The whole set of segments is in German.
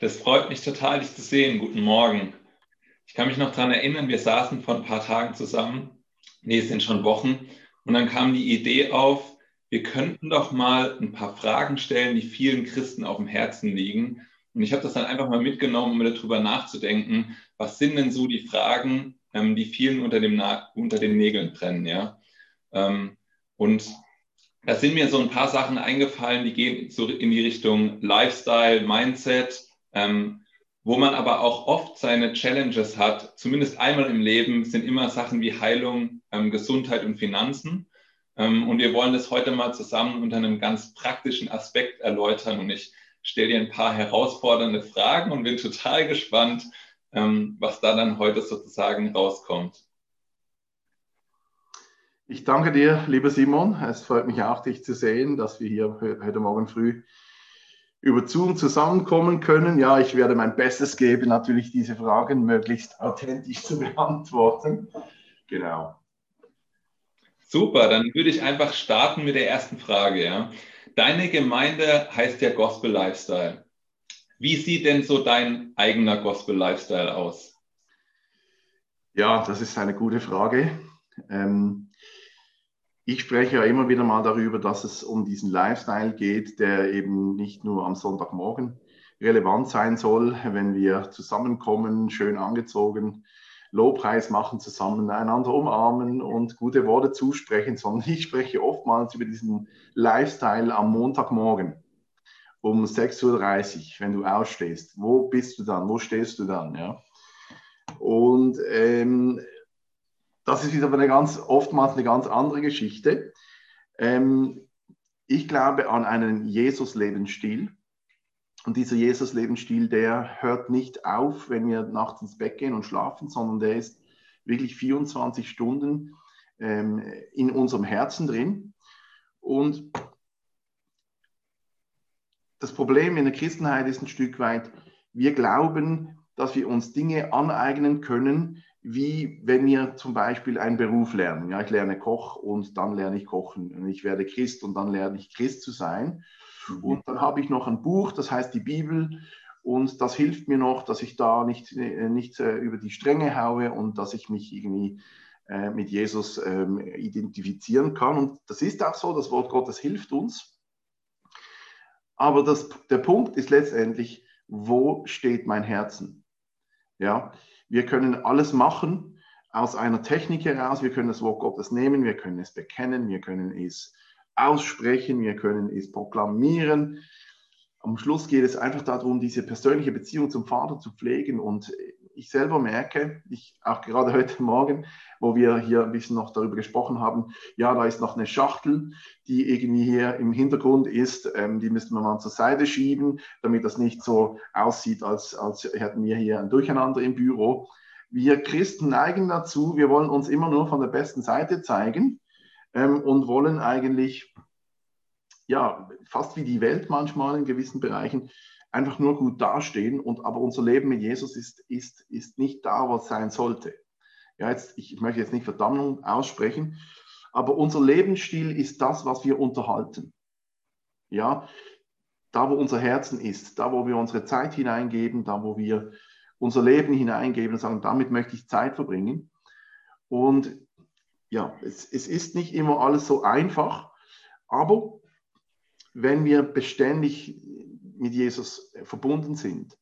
Das freut mich total, dich zu sehen. Guten Morgen. Ich kann mich noch daran erinnern, wir saßen vor ein paar Tagen zusammen. Nee, es sind schon Wochen. Und dann kam die Idee auf, wir könnten doch mal ein paar Fragen stellen, die vielen Christen auf dem Herzen liegen. Und ich habe das dann einfach mal mitgenommen, um darüber nachzudenken, was sind denn so die Fragen, ähm, die vielen unter, dem unter den Nägeln brennen, ja. Ähm, und da sind mir so ein paar Sachen eingefallen, die gehen so in die Richtung Lifestyle, Mindset, ähm, wo man aber auch oft seine Challenges hat. Zumindest einmal im Leben sind immer Sachen wie Heilung, ähm, Gesundheit und Finanzen. Ähm, und wir wollen das heute mal zusammen unter einem ganz praktischen Aspekt erläutern. Und ich stelle dir ein paar herausfordernde Fragen und bin total gespannt, ähm, was da dann heute sozusagen rauskommt. Ich danke dir, lieber Simon. Es freut mich auch, dich zu sehen, dass wir hier heute Morgen früh über Zoom zusammenkommen können. Ja, ich werde mein Bestes geben, natürlich diese Fragen möglichst authentisch zu beantworten. Genau. Super, dann würde ich einfach starten mit der ersten Frage. Ja. Deine Gemeinde heißt ja Gospel Lifestyle. Wie sieht denn so dein eigener Gospel Lifestyle aus? Ja, das ist eine gute Frage. Ähm, ich spreche ja immer wieder mal darüber, dass es um diesen Lifestyle geht, der eben nicht nur am Sonntagmorgen relevant sein soll, wenn wir zusammenkommen, schön angezogen, Lobpreis machen zusammen, einander umarmen und gute Worte zusprechen, sondern ich spreche oftmals über diesen Lifestyle am Montagmorgen um 6.30 Uhr, wenn du ausstehst. Wo bist du dann? Wo stehst du dann? Ja? Und ähm, das ist wieder eine ganz, oftmals eine ganz andere Geschichte. Ähm, ich glaube an einen Jesus-Lebensstil. Und dieser Jesus-Lebensstil, der hört nicht auf, wenn wir nachts ins Bett gehen und schlafen, sondern der ist wirklich 24 Stunden ähm, in unserem Herzen drin. Und das Problem in der Christenheit ist ein Stück weit, wir glauben, dass wir uns Dinge aneignen können, wie wenn wir zum Beispiel einen Beruf lernen. Ja, ich lerne Koch und dann lerne ich Kochen. Und ich werde Christ und dann lerne ich Christ zu sein. Mhm. Und dann habe ich noch ein Buch, das heißt die Bibel. Und das hilft mir noch, dass ich da nicht, äh, nicht äh, über die Stränge haue und dass ich mich irgendwie äh, mit Jesus ähm, identifizieren kann. Und das ist auch so, das Wort Gottes hilft uns. Aber das, der Punkt ist letztendlich, wo steht mein Herzen? Ja, wir können alles machen aus einer Technik heraus. Wir können das Wort Gottes nehmen, wir können es bekennen, wir können es aussprechen, wir können es proklamieren. Am Schluss geht es einfach darum, diese persönliche Beziehung zum Vater zu pflegen. Und ich selber merke, ich auch gerade heute Morgen, wo wir hier ein bisschen noch darüber gesprochen haben, ja, da ist noch eine Schachtel, die irgendwie hier im Hintergrund ist. Ähm, die müssen wir mal zur Seite schieben, damit das nicht so aussieht, als, als hätten wir hier ein Durcheinander im Büro. Wir Christen neigen dazu, wir wollen uns immer nur von der besten Seite zeigen ähm, und wollen eigentlich, ja, fast wie die Welt manchmal in gewissen Bereichen, einfach nur gut dastehen. Und aber unser Leben mit Jesus ist, ist, ist nicht da, was sein sollte. Ja, jetzt, ich möchte jetzt nicht Verdammung aussprechen, aber unser Lebensstil ist das, was wir unterhalten. Ja, da wo unser Herzen ist, da wo wir unsere Zeit hineingeben, da wo wir unser Leben hineingeben und sagen, damit möchte ich Zeit verbringen. Und ja, es, es ist nicht immer alles so einfach, aber wenn wir beständig mit Jesus verbunden sind,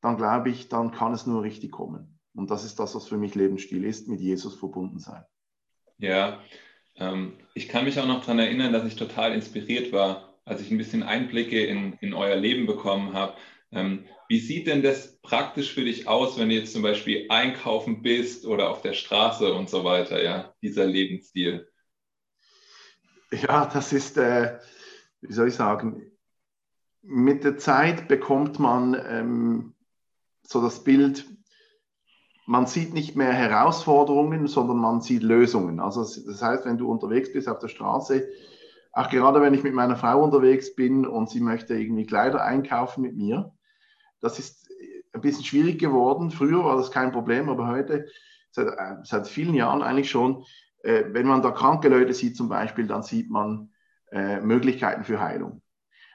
dann glaube ich, dann kann es nur richtig kommen. Und das ist das, was für mich Lebensstil ist, mit Jesus verbunden sein. Ja, ähm, ich kann mich auch noch daran erinnern, dass ich total inspiriert war, als ich ein bisschen Einblicke in, in euer Leben bekommen habe. Ähm, wie sieht denn das praktisch für dich aus, wenn du jetzt zum Beispiel einkaufen bist oder auf der Straße und so weiter, ja, dieser Lebensstil? Ja, das ist, äh, wie soll ich sagen, mit der Zeit bekommt man ähm, so das Bild, man sieht nicht mehr Herausforderungen, sondern man sieht Lösungen. Also das heißt, wenn du unterwegs bist auf der Straße, auch gerade wenn ich mit meiner Frau unterwegs bin und sie möchte irgendwie Kleider einkaufen mit mir, das ist ein bisschen schwierig geworden. Früher war das kein Problem, aber heute, seit, äh, seit vielen Jahren eigentlich schon, äh, wenn man da kranke Leute sieht zum Beispiel, dann sieht man äh, Möglichkeiten für Heilung.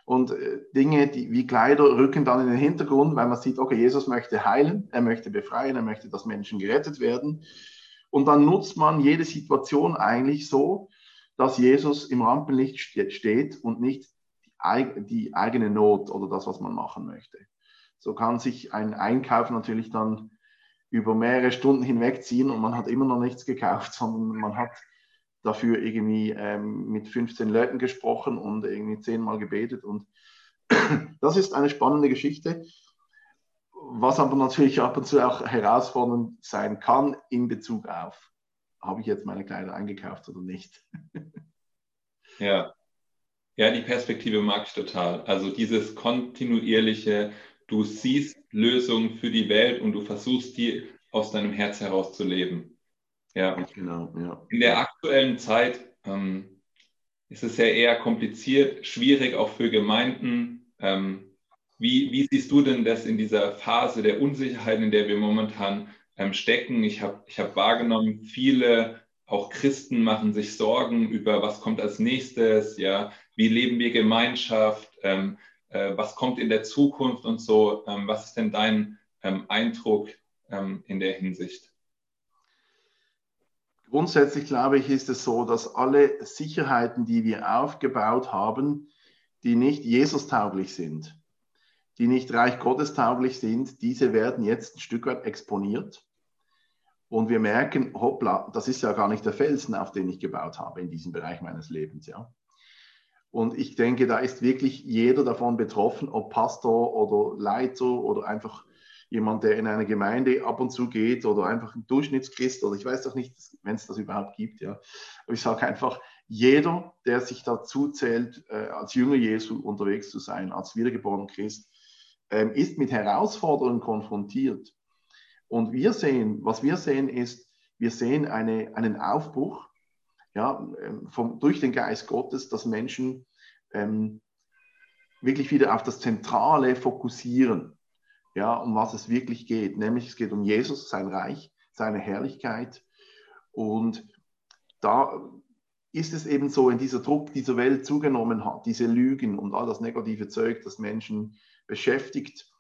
Und äh, Dinge die, wie Kleider rücken dann in den Hintergrund, weil man sieht, okay, Jesus möchte heilen, er möchte befreien, er möchte, dass Menschen gerettet werden. Und dann nutzt man jede Situation eigentlich so, dass Jesus im Rampenlicht steht und nicht die eigene Not oder das, was man machen möchte. So kann sich ein Einkauf natürlich dann über mehrere Stunden hinwegziehen und man hat immer noch nichts gekauft, sondern man hat dafür irgendwie ähm, mit 15 Leuten gesprochen und irgendwie zehnmal gebetet. Und das ist eine spannende Geschichte, was aber natürlich ab und zu auch herausfordernd sein kann in Bezug auf, habe ich jetzt meine Kleider eingekauft oder nicht. ja. Ja, die Perspektive mag ich total. Also dieses kontinuierliche, du siehst Lösungen für die Welt und du versuchst die aus deinem Herz heraus zu leben. Ja, genau. Ja. In der aktuellen Zeit ähm, ist es ja eher kompliziert, schwierig auch für Gemeinden. Ähm, wie, wie, siehst du denn das in dieser Phase der Unsicherheit, in der wir momentan ähm, stecken? Ich habe ich hab wahrgenommen, viele, auch Christen, machen sich Sorgen über, was kommt als nächstes, ja, wie leben wir Gemeinschaft, ähm, äh, was kommt in der Zukunft und so. Ähm, was ist denn dein ähm, Eindruck ähm, in der Hinsicht? Grundsätzlich glaube ich, ist es so, dass alle Sicherheiten, die wir aufgebaut haben, die nicht Jesus-tauglich sind, die nicht Reich Gottes tauglich sind, diese werden jetzt ein Stück weit exponiert. Und wir merken, hoppla, das ist ja gar nicht der Felsen, auf den ich gebaut habe in diesem Bereich meines Lebens. Ja. Und ich denke, da ist wirklich jeder davon betroffen, ob Pastor oder Leiter oder einfach jemand, der in eine Gemeinde ab und zu geht oder einfach ein Durchschnittschrist oder ich weiß doch nicht, wenn es das überhaupt gibt. Ja. Aber ich sage einfach, jeder, der sich dazu zählt, äh, als Jünger Jesu unterwegs zu sein, als wiedergeborener Christ, ähm, ist mit Herausforderungen konfrontiert. Und wir sehen, was wir sehen ist, wir sehen eine, einen Aufbruch ja, ähm, vom, durch den Geist Gottes, dass Menschen ähm, wirklich wieder auf das Zentrale fokussieren ja, um was es wirklich geht. Nämlich es geht um Jesus, sein Reich, seine Herrlichkeit. Und da ist es eben so, wenn dieser Druck dieser Welt zugenommen hat, diese Lügen und all das negative Zeug, das Menschen beschäftigt,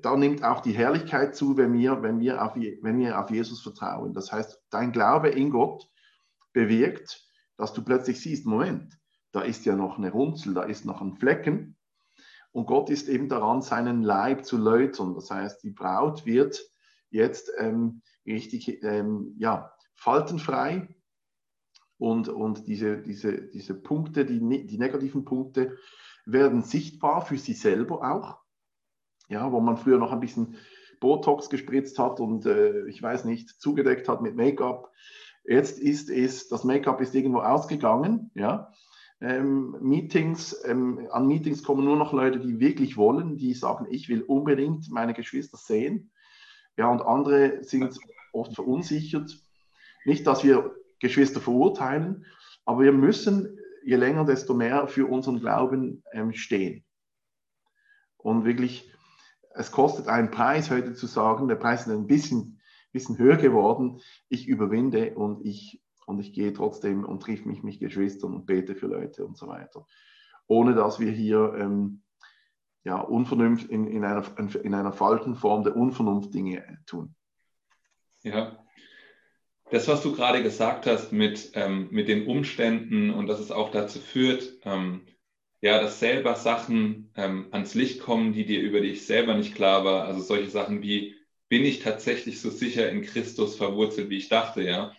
da nimmt auch die Herrlichkeit zu, wenn wir, wenn wir, auf, wenn wir auf Jesus vertrauen. Das heißt, dein Glaube in Gott bewirkt, dass du plötzlich siehst, Moment, da ist ja noch eine Runzel, da ist noch ein Flecken, und Gott ist eben daran, seinen Leib zu läutern. Das heißt, die Braut wird jetzt ähm, richtig ähm, ja, faltenfrei und, und diese, diese, diese Punkte, die, die negativen Punkte, werden sichtbar für sie selber auch. Ja, wo man früher noch ein bisschen Botox gespritzt hat und äh, ich weiß nicht, zugedeckt hat mit Make-up. Jetzt ist es, das Make-up ist irgendwo ausgegangen, ja, ähm, Meetings, ähm, an Meetings kommen nur noch Leute, die wirklich wollen, die sagen, ich will unbedingt meine Geschwister sehen. Ja, und andere sind oft verunsichert. Nicht, dass wir Geschwister verurteilen, aber wir müssen je länger, desto mehr für unseren Glauben ähm, stehen. Und wirklich, es kostet einen Preis, heute zu sagen, der Preis ist ein bisschen, bisschen höher geworden. Ich überwinde und ich und ich gehe trotzdem und triff mich mit Geschwistern und bete für Leute und so weiter. Ohne dass wir hier ähm, ja, Unvernunft in, in, einer, in einer falschen Form der Unvernunft Dinge tun. Ja, das, was du gerade gesagt hast mit, ähm, mit den Umständen und dass es auch dazu führt, ähm, ja, dass selber Sachen ähm, ans Licht kommen, die dir über dich selber nicht klar war. Also solche Sachen wie, bin ich tatsächlich so sicher in Christus verwurzelt, wie ich dachte, ja?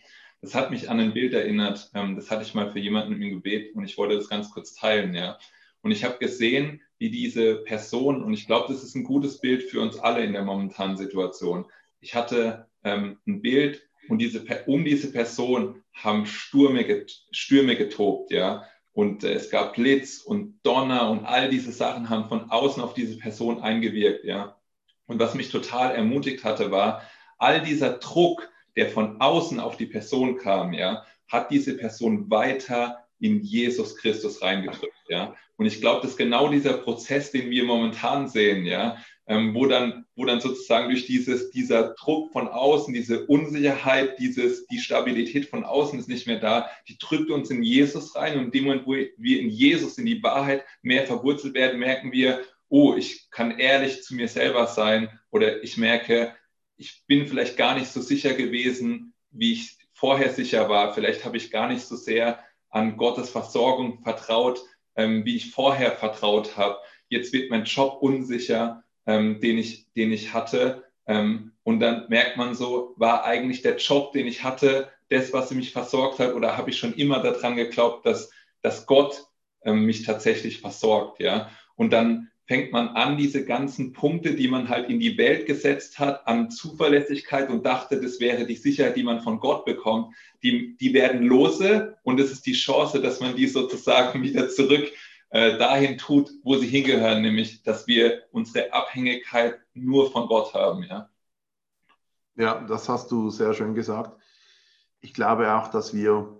Das hat mich an ein Bild erinnert. Ähm, das hatte ich mal für jemanden im Gebet und ich wollte das ganz kurz teilen, ja. Und ich habe gesehen, wie diese Person, und ich glaube, das ist ein gutes Bild für uns alle in der momentanen Situation. Ich hatte ähm, ein Bild und diese, um diese Person haben Stürme, Stürme getobt, ja. Und äh, es gab Blitz und Donner und all diese Sachen haben von außen auf diese Person eingewirkt, ja. Und was mich total ermutigt hatte, war, all dieser Druck, der von außen auf die Person kam, ja, hat diese Person weiter in Jesus Christus reingedrückt. Ja? Und ich glaube, das ist genau dieser Prozess, den wir momentan sehen, ja, ähm, wo, dann, wo dann sozusagen durch dieses, dieser Druck von außen, diese Unsicherheit, dieses, die Stabilität von außen ist nicht mehr da, die drückt uns in Jesus rein. Und in dem Moment, wo wir in Jesus, in die Wahrheit mehr verwurzelt werden, merken wir, oh, ich kann ehrlich zu mir selber sein oder ich merke, ich bin vielleicht gar nicht so sicher gewesen, wie ich vorher sicher war. Vielleicht habe ich gar nicht so sehr an Gottes Versorgung vertraut, ähm, wie ich vorher vertraut habe. Jetzt wird mein Job unsicher, ähm, den, ich, den ich hatte. Ähm, und dann merkt man so, war eigentlich der Job, den ich hatte, das, was mich versorgt hat, oder habe ich schon immer daran geglaubt, dass, dass Gott ähm, mich tatsächlich versorgt, ja? Und dann fängt man an, diese ganzen Punkte, die man halt in die Welt gesetzt hat, an Zuverlässigkeit und dachte, das wäre die Sicherheit, die man von Gott bekommt, die, die werden lose und es ist die Chance, dass man die sozusagen wieder zurück äh, dahin tut, wo sie hingehören, nämlich, dass wir unsere Abhängigkeit nur von Gott haben. Ja, ja das hast du sehr schön gesagt. Ich glaube auch, dass wir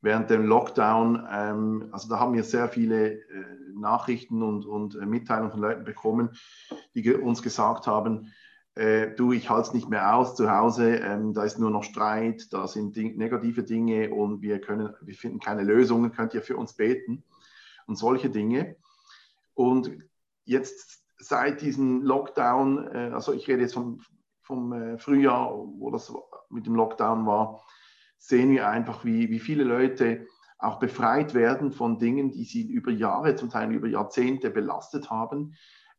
während dem Lockdown, ähm, also da haben wir sehr viele äh, Nachrichten und, und äh, Mitteilungen von Leuten bekommen, die ge uns gesagt haben, äh, du, ich halte es nicht mehr aus zu Hause, ähm, da ist nur noch Streit, da sind Ding negative Dinge und wir, können, wir finden keine Lösungen, könnt ihr für uns beten und solche Dinge. Und jetzt seit diesem Lockdown, äh, also ich rede jetzt vom, vom äh, Frühjahr, wo das mit dem Lockdown war, sehen wir einfach, wie, wie viele Leute auch befreit werden von Dingen, die sie über Jahre, zum Teil über Jahrzehnte belastet haben.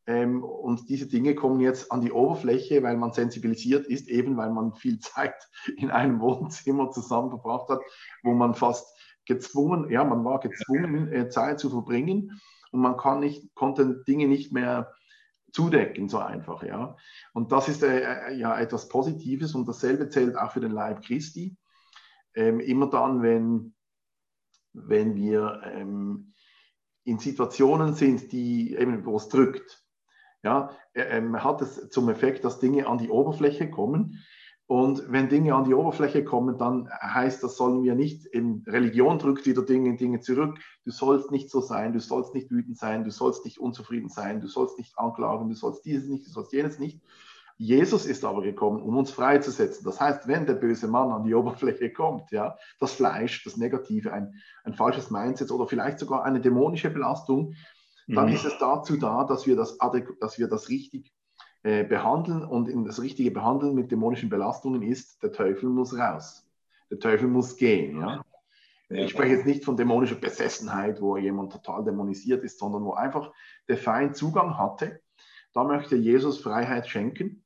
Ähm, und diese Dinge kommen jetzt an die Oberfläche, weil man sensibilisiert ist, eben weil man viel Zeit in einem Wohnzimmer zusammen verbracht hat, wo man fast gezwungen, ja, man war gezwungen, äh, Zeit zu verbringen und man kann nicht, konnte Dinge nicht mehr zudecken, so einfach, ja. Und das ist äh, äh, ja etwas Positives und dasselbe zählt auch für den Leib Christi. Ähm, immer dann, wenn wenn wir ähm, in Situationen sind, die eben, wo es drückt. Ja, ähm, hat es zum Effekt, dass Dinge an die Oberfläche kommen. Und wenn Dinge an die Oberfläche kommen, dann heißt das, sollen wir nicht, in Religion drückt wieder Dinge, Dinge zurück. Du sollst nicht so sein, du sollst nicht wütend sein, du sollst nicht unzufrieden sein, du sollst nicht anklagen, du sollst dieses nicht, du sollst jenes nicht. Jesus ist aber gekommen, um uns freizusetzen. Das heißt, wenn der böse Mann an die Oberfläche kommt, ja, das Fleisch, das Negative, ein, ein falsches Mindset oder vielleicht sogar eine dämonische Belastung, dann mhm. ist es dazu da, dass wir das, dass wir das richtig äh, behandeln. Und in das richtige Behandeln mit dämonischen Belastungen ist, der Teufel muss raus. Der Teufel muss gehen. Ja? Ja, ich spreche jetzt nicht von dämonischer Besessenheit, wo jemand total dämonisiert ist, sondern wo einfach der Feind Zugang hatte. Da möchte Jesus Freiheit schenken.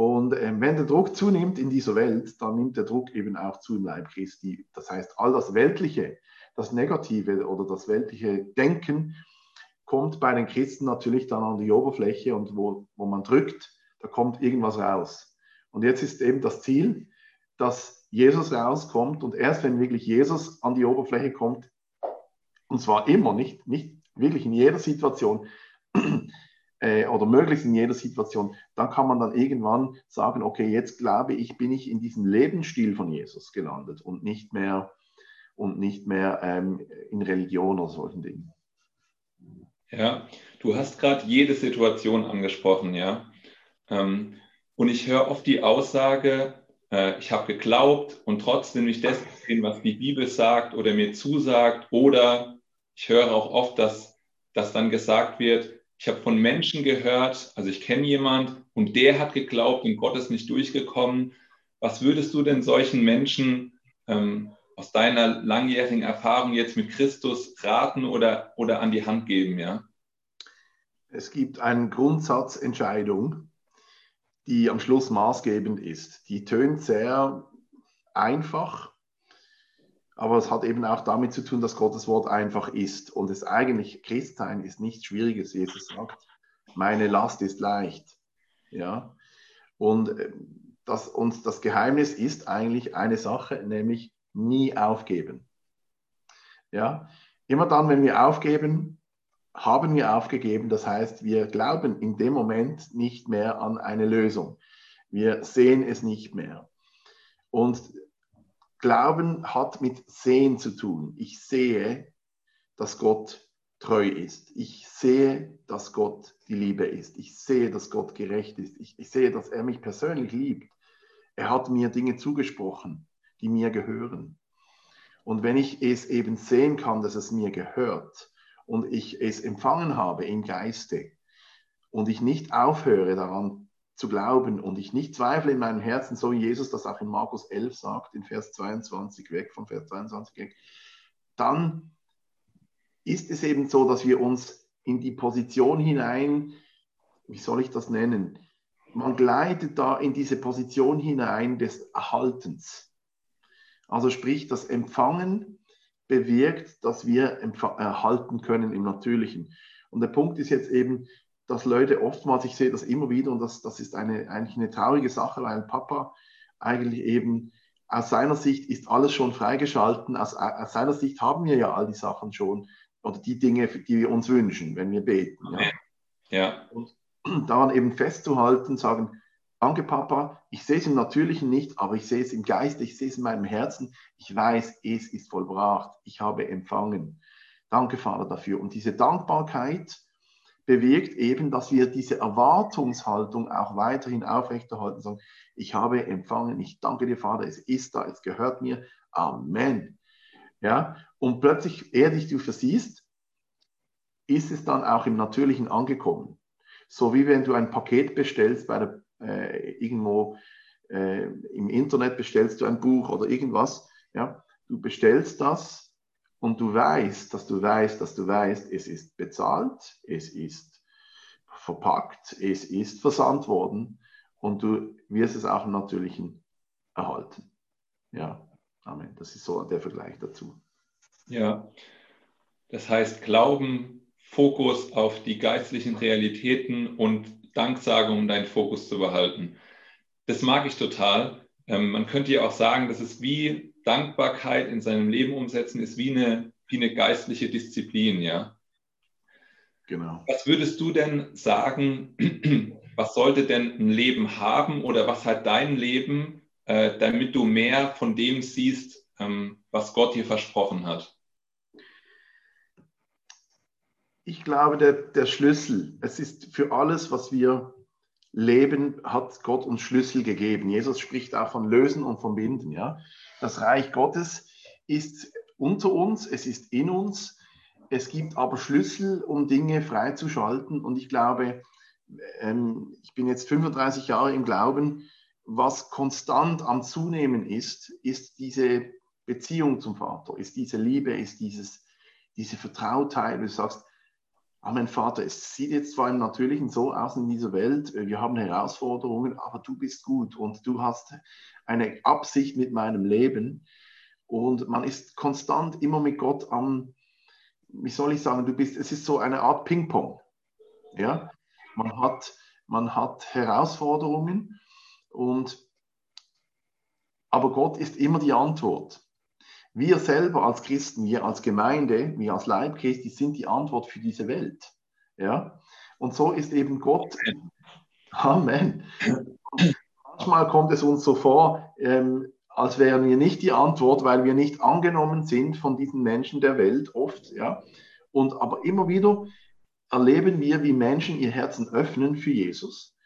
Und ähm, wenn der Druck zunimmt in dieser Welt, dann nimmt der Druck eben auch zu im Leib Christi. Das heißt, all das Weltliche, das Negative oder das weltliche Denken kommt bei den Christen natürlich dann an die Oberfläche und wo, wo man drückt, da kommt irgendwas raus. Und jetzt ist eben das Ziel, dass Jesus rauskommt und erst wenn wirklich Jesus an die Oberfläche kommt, und zwar immer, nicht, nicht wirklich in jeder Situation, äh, oder möglichst in jeder Situation, dann kann man dann irgendwann sagen, okay, jetzt glaube ich, bin ich in diesem Lebensstil von Jesus gelandet und nicht mehr, und nicht mehr ähm, in Religion oder solchen Dingen. Ja, du hast gerade jede Situation angesprochen, ja. Ähm, und ich höre oft die Aussage, äh, ich habe geglaubt und trotzdem nicht das gesehen, was die Bibel sagt oder mir zusagt. Oder ich höre auch oft, dass, dass dann gesagt wird, ich habe von Menschen gehört, also ich kenne jemand und der hat geglaubt und Gott ist nicht durchgekommen. Was würdest du denn solchen Menschen ähm, aus deiner langjährigen Erfahrung jetzt mit Christus raten oder, oder an die Hand geben? Ja? Es gibt eine Grundsatzentscheidung, die am Schluss maßgebend ist. Die tönt sehr einfach, aber es hat eben auch damit zu tun, dass Gottes Wort einfach ist. Und es eigentlich, Christsein ist nichts Schwieriges. Jesus sagt, meine Last ist leicht. Ja. Und äh, das, und das Geheimnis ist eigentlich eine Sache, nämlich nie aufgeben. Ja. Immer dann, wenn wir aufgeben, haben wir aufgegeben. Das heißt, wir glauben in dem Moment nicht mehr an eine Lösung. Wir sehen es nicht mehr. Und Glauben hat mit Sehen zu tun. Ich sehe dass Gott treu ist. Ich sehe, dass Gott die Liebe ist. Ich sehe, dass Gott gerecht ist. Ich, ich sehe, dass er mich persönlich liebt. Er hat mir Dinge zugesprochen, die mir gehören. Und wenn ich es eben sehen kann, dass es mir gehört und ich es empfangen habe im Geiste und ich nicht aufhöre daran zu glauben und ich nicht zweifle in meinem Herzen, so wie Jesus das auch in Markus 11 sagt, in Vers 22 weg, von Vers 22 weg, dann ist es eben so, dass wir uns in die Position hinein, wie soll ich das nennen, man gleitet da in diese Position hinein des Erhaltens. Also sprich, das Empfangen bewirkt, dass wir erhalten können im Natürlichen. Und der Punkt ist jetzt eben, dass Leute oftmals, ich sehe das immer wieder, und das, das ist eine, eigentlich eine traurige Sache, weil Papa eigentlich eben aus seiner Sicht ist alles schon freigeschalten, aus, aus seiner Sicht haben wir ja all die Sachen schon oder die Dinge, die wir uns wünschen, wenn wir beten. Ja. ja. Und daran eben festzuhalten, sagen, danke Papa, ich sehe es im Natürlichen nicht, aber ich sehe es im Geiste, ich sehe es in meinem Herzen, ich weiß, es ist vollbracht, ich habe empfangen. Danke Vater dafür. Und diese Dankbarkeit bewirkt eben, dass wir diese Erwartungshaltung auch weiterhin aufrechterhalten, sagen, ich habe empfangen, ich danke dir Vater, es ist da, es gehört mir, Amen. Ja, und plötzlich, ehe dich du versiehst, ist es dann auch im Natürlichen angekommen. So wie wenn du ein Paket bestellst bei der, äh, irgendwo äh, im Internet bestellst du ein Buch oder irgendwas, ja, du bestellst das und du weißt, dass du weißt, dass du weißt, es ist bezahlt, es ist verpackt, es ist versandt worden und du wirst es auch im Natürlichen erhalten. Ja, Amen. Das ist so der Vergleich dazu. Ja, das heißt Glauben, Fokus auf die geistlichen Realitäten und Danksagung, um deinen Fokus zu behalten. Das mag ich total. Ähm, man könnte ja auch sagen, dass es wie Dankbarkeit in seinem Leben umsetzen ist, wie eine, wie eine geistliche Disziplin, ja. Genau. Was würdest du denn sagen, was sollte denn ein Leben haben oder was hat dein Leben, äh, damit du mehr von dem siehst, ähm, was Gott dir versprochen hat? ich glaube, der, der Schlüssel, es ist für alles, was wir leben, hat Gott uns Schlüssel gegeben. Jesus spricht auch von Lösen und von Binden. Ja? Das Reich Gottes ist unter uns, es ist in uns. Es gibt aber Schlüssel, um Dinge freizuschalten. Und ich glaube, ähm, ich bin jetzt 35 Jahre im Glauben, was konstant am Zunehmen ist, ist diese Beziehung zum Vater, ist diese Liebe, ist dieses, diese Vertrautheit. Du sagst, aber mein Vater, es sieht jetzt zwar im Natürlichen so aus in dieser Welt, äh, wir haben Herausforderungen, aber du bist gut und du hast eine Absicht mit meinem Leben. Und man ist konstant immer mit Gott am, wie soll ich sagen, du bist, es ist so eine Art Ping-Pong. Ja? Man, hat, man hat Herausforderungen und aber Gott ist immer die Antwort. Wir selber als Christen, wir als Gemeinde, wir als Leib Christi sind die Antwort für diese Welt. Ja? Und so ist eben Gott. Amen. manchmal kommt es uns so vor, ähm, als wären wir nicht die Antwort, weil wir nicht angenommen sind von diesen Menschen der Welt, oft. Ja? Und aber immer wieder erleben wir, wie Menschen ihr Herzen öffnen für Jesus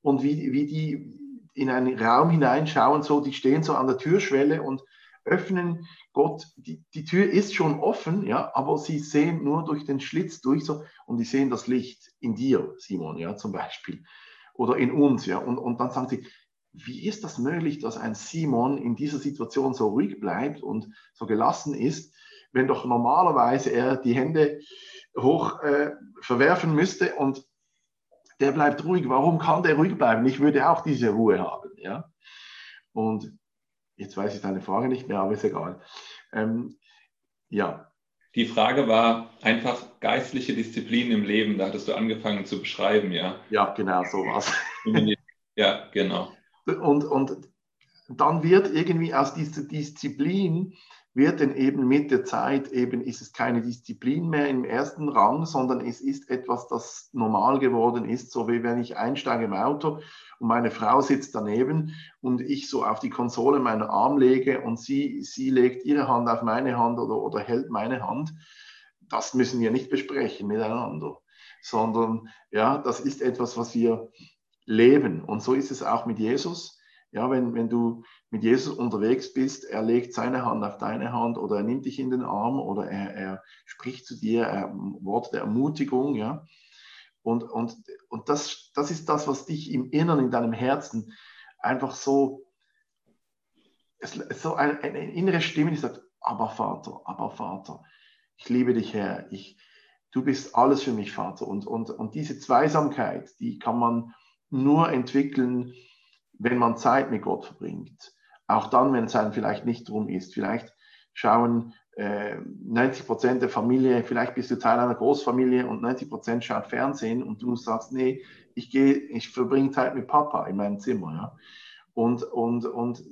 und wie, wie die in einen Raum hineinschauen, so die stehen so an der Türschwelle und öffnen Gott, die, die Tür ist schon offen, ja, aber sie sehen nur durch den Schlitz durch so und die sehen das Licht in dir, Simon, ja, zum Beispiel, oder in uns, ja, und, und dann sagen sie, wie ist das möglich, dass ein Simon in dieser Situation so ruhig bleibt und so gelassen ist, wenn doch normalerweise er die Hände hoch äh, verwerfen müsste und der bleibt ruhig. Warum kann der ruhig bleiben? Ich würde auch diese Ruhe haben, ja. Und Jetzt weiß ich deine Frage nicht mehr, aber ist egal. Ähm, ja. Die Frage war einfach geistliche Disziplin im Leben. Da hattest du angefangen zu beschreiben, ja? Ja, genau, so was. ja, genau. Und, und dann wird irgendwie aus dieser Disziplin wird denn eben mit der Zeit eben ist es keine Disziplin mehr im ersten Rang, sondern es ist etwas, das normal geworden ist, so wie wenn ich einsteige im Auto und meine Frau sitzt daneben und ich so auf die Konsole meinen Arm lege und sie, sie legt ihre Hand auf meine Hand oder, oder hält meine Hand, das müssen wir nicht besprechen miteinander, sondern ja, das ist etwas, was wir leben. Und so ist es auch mit Jesus. Ja, wenn, wenn du mit Jesus unterwegs bist, er legt seine Hand auf deine Hand oder er nimmt dich in den Arm oder er, er spricht zu dir er, Worte der Ermutigung, ja. Und, und, und das, das ist das, was dich im Inneren, in deinem Herzen einfach so, so eine, eine innere Stimme, die sagt, aber Vater, aber Vater, ich liebe dich, Herr, ich, du bist alles für mich, Vater. Und, und, und diese Zweisamkeit, die kann man nur entwickeln, wenn man Zeit mit Gott verbringt. Auch dann, wenn es einem vielleicht nicht drum ist. Vielleicht schauen äh, 90 Prozent der Familie, vielleicht bist du Teil einer Großfamilie und 90 Prozent schaut Fernsehen und du sagst, nee, ich gehe, ich verbringe Zeit mit Papa in meinem Zimmer. Ja? Und, und, und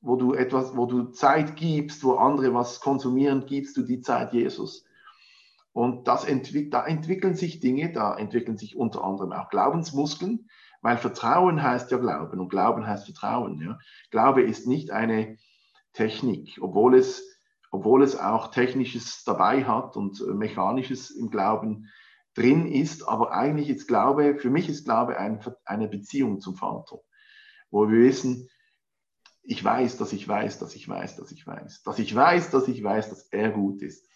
wo du etwas, wo du Zeit gibst, wo andere was konsumieren, gibst du die Zeit Jesus. Und das entwick da entwickeln sich Dinge, da entwickeln sich unter anderem auch Glaubensmuskeln, weil Vertrauen heißt ja Glauben und Glauben heißt Vertrauen. Ja. Glaube ist nicht eine Technik, obwohl es, obwohl es auch Technisches dabei hat und äh, Mechanisches im Glauben drin ist, aber eigentlich ist Glaube, für mich ist Glaube ein, eine Beziehung zum Vater, wo wir wissen, ich weiß, dass ich weiß, dass ich weiß, dass ich weiß, dass ich weiß, dass ich weiß, dass er gut ist.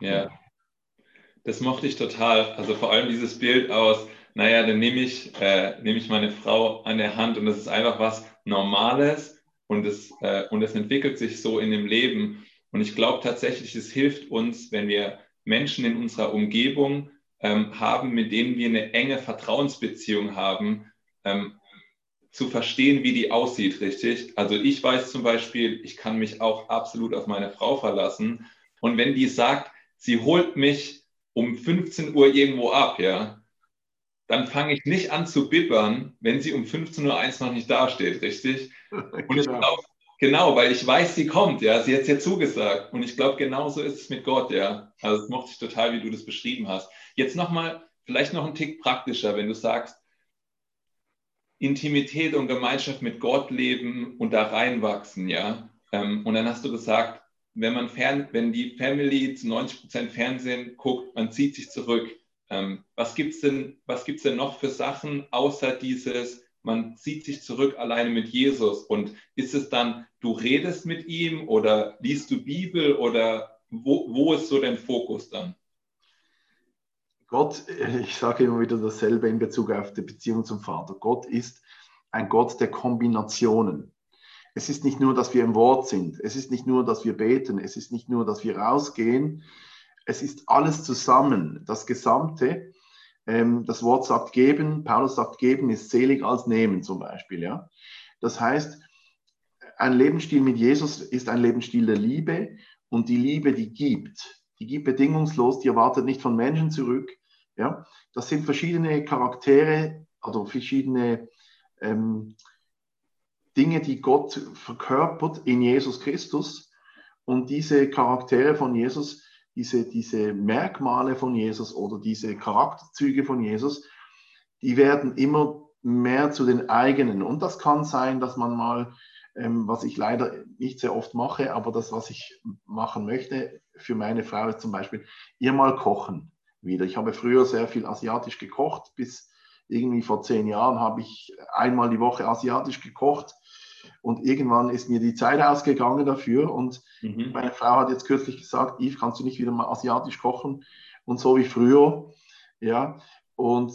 Ja, das mochte ich total. Also vor allem dieses Bild aus, naja, dann nehme ich, äh, nehme ich meine Frau an der Hand und das ist einfach was Normales und es, äh, und es entwickelt sich so in dem Leben. Und ich glaube tatsächlich, es hilft uns, wenn wir Menschen in unserer Umgebung ähm, haben, mit denen wir eine enge Vertrauensbeziehung haben, ähm, zu verstehen, wie die aussieht, richtig? Also ich weiß zum Beispiel, ich kann mich auch absolut auf meine Frau verlassen. Und wenn die sagt, sie holt mich um 15 Uhr irgendwo ab, ja, dann fange ich nicht an zu bibbern, wenn sie um 15.01 Uhr noch nicht dasteht, richtig? Und genau. ich glaube, genau, weil ich weiß, sie kommt, ja, sie hat es ja zugesagt. Und ich glaube, genauso ist es mit Gott, ja. Also es mochte ich total, wie du das beschrieben hast. Jetzt nochmal, vielleicht noch ein Tick praktischer, wenn du sagst, Intimität und Gemeinschaft mit Gott leben und da reinwachsen, ja. Ähm, und dann hast du gesagt, wenn man fern, wenn die Family zu 90 Prozent Fernsehen guckt, man zieht sich zurück. Ähm, was gibt's denn, was gibt's denn noch für Sachen außer dieses, man zieht sich zurück alleine mit Jesus? Und ist es dann, du redest mit ihm oder liest du Bibel oder wo, wo ist so dein Fokus dann? Gott, ich sage immer wieder dasselbe in Bezug auf die Beziehung zum Vater. Gott ist ein Gott der Kombinationen. Es ist nicht nur, dass wir im Wort sind. Es ist nicht nur, dass wir beten. Es ist nicht nur, dass wir rausgehen. Es ist alles zusammen, das Gesamte. Ähm, das Wort sagt geben. Paulus sagt geben ist selig als nehmen zum Beispiel. Ja? Das heißt, ein Lebensstil mit Jesus ist ein Lebensstil der Liebe und die Liebe, die gibt. Die gibt bedingungslos, die erwartet nicht von Menschen zurück, ja? Das sind verschiedene Charaktere oder verschiedene ähm, Dinge, die Gott verkörpert in Jesus Christus. Und diese Charaktere von Jesus, diese, diese Merkmale von Jesus oder diese Charakterzüge von Jesus, die werden immer mehr zu den eigenen. Und das kann sein, dass man mal, ähm, was ich leider nicht sehr oft mache, aber das, was ich machen möchte für meine Frau ist zum Beispiel, ihr mal kochen wieder. Ich habe früher sehr viel asiatisch gekocht. Bis irgendwie vor zehn Jahren habe ich einmal die Woche asiatisch gekocht. Und irgendwann ist mir die Zeit ausgegangen dafür. Und mhm. meine Frau hat jetzt kürzlich gesagt, Yves, kannst du nicht wieder mal asiatisch kochen? Und so wie früher. Ja, und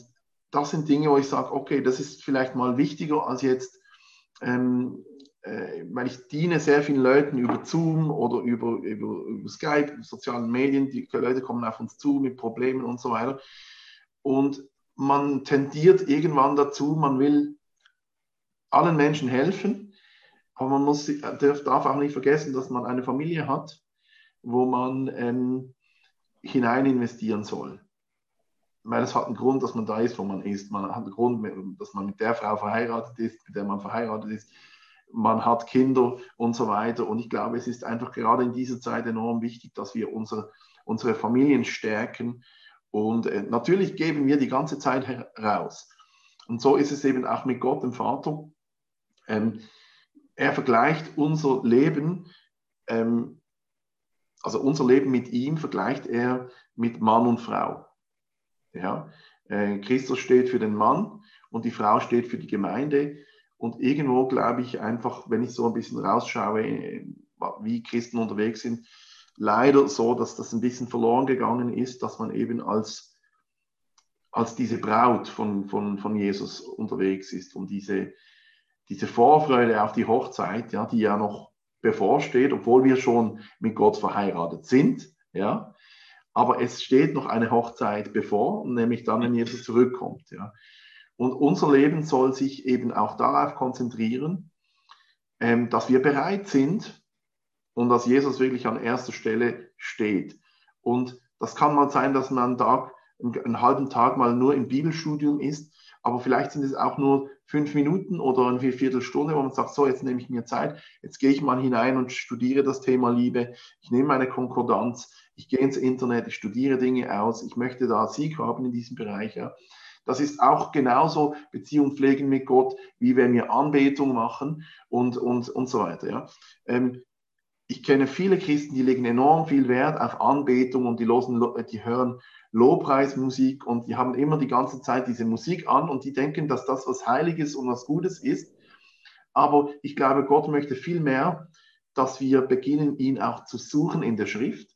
das sind Dinge, wo ich sage, okay, das ist vielleicht mal wichtiger als jetzt ähm, äh, weil ich diene sehr vielen Leuten über Zoom oder über, über, über Skype, über sozialen Medien. Die Leute kommen auf uns zu mit Problemen und so weiter. Und man tendiert irgendwann dazu, man will allen Menschen helfen, aber man muss, darf, auch nicht vergessen, dass man eine Familie hat, wo man ähm, hinein investieren soll. Weil es hat einen Grund, dass man da ist, wo man ist. Man hat einen Grund, dass man mit der Frau verheiratet ist, mit der man verheiratet ist man hat Kinder und so weiter. Und ich glaube, es ist einfach gerade in dieser Zeit enorm wichtig, dass wir unsere, unsere Familien stärken. Und äh, natürlich geben wir die ganze Zeit heraus. Und so ist es eben auch mit Gott, dem Vater. Ähm, er vergleicht unser Leben ähm, also unser Leben mit ihm vergleicht er mit Mann und Frau. Ja? Äh, Christus steht für den Mann und die Frau steht für die Gemeinde. Und irgendwo glaube ich einfach, wenn ich so ein bisschen rausschaue, äh, wie Christen unterwegs sind, leider so, dass das ein bisschen verloren gegangen ist, dass man eben als, als diese Braut von, von, von Jesus unterwegs ist und diese, diese Vorfreude auf die Hochzeit, ja, die ja noch bevorsteht, obwohl wir schon mit Gott verheiratet sind, ja, aber es steht noch eine Hochzeit bevor, nämlich dann, wenn Jesus zurückkommt, ja. Und unser Leben soll sich eben auch darauf konzentrieren, ähm, dass wir bereit sind und dass Jesus wirklich an erster Stelle steht. Und das kann mal sein, dass man einen, Tag, einen halben Tag mal nur im Bibelstudium ist, aber vielleicht sind es auch nur fünf Minuten oder eine Viertelstunde, wo man sagt, so, jetzt nehme ich mir Zeit, jetzt gehe ich mal hinein und studiere das Thema Liebe, ich nehme meine Konkordanz, ich gehe ins Internet, ich studiere Dinge aus, ich möchte da Sieg haben in diesem Bereich. Ja. Das ist auch genauso Beziehung pflegen mit Gott, wie wenn wir Anbetung machen und, und, und so weiter. Ja. Ähm, ich kenne viele Christen, die legen enorm viel Wert auf Anbetung und die, losen, die hören Lobpreismusik und die haben immer die ganze Zeit diese Musik an und die denken, dass das was Heiliges und was Gutes ist. Aber ich glaube, Gott möchte viel mehr, dass wir beginnen, ihn auch zu suchen in der Schrift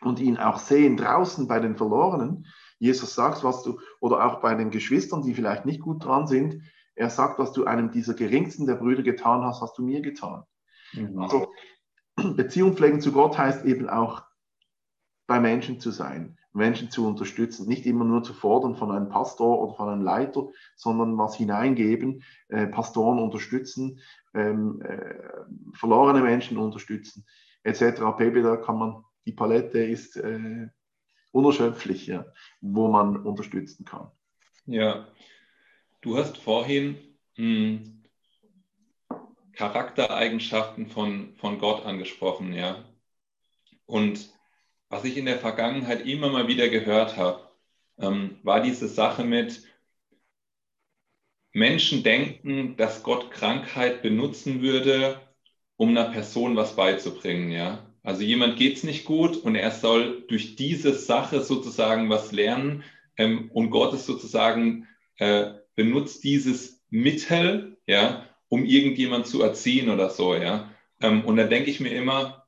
und ihn auch sehen draußen bei den Verlorenen, Jesus sagt, was du, oder auch bei den Geschwistern, die vielleicht nicht gut dran sind, er sagt, was du einem dieser geringsten der Brüder getan hast, hast du mir getan. Mhm. Also Beziehung pflegen zu Gott heißt eben auch bei Menschen zu sein, Menschen zu unterstützen, nicht immer nur zu fordern von einem Pastor oder von einem Leiter, sondern was hineingeben, äh, Pastoren unterstützen, ähm, äh, verlorene Menschen unterstützen, etc. Pp. Da kann man, die Palette ist äh, unerschöpflich, ja, wo man unterstützen kann. Ja, du hast vorhin hm, Charaktereigenschaften von, von Gott angesprochen, ja. Und was ich in der Vergangenheit immer mal wieder gehört habe, ähm, war diese Sache mit Menschen denken, dass Gott Krankheit benutzen würde, um einer Person was beizubringen, ja. Also jemand geht es nicht gut und er soll durch diese Sache sozusagen was lernen ähm, und Gott ist sozusagen äh, benutzt dieses Mittel, ja, um irgendjemand zu erziehen oder so, ja. Ähm, und da denke ich mir immer,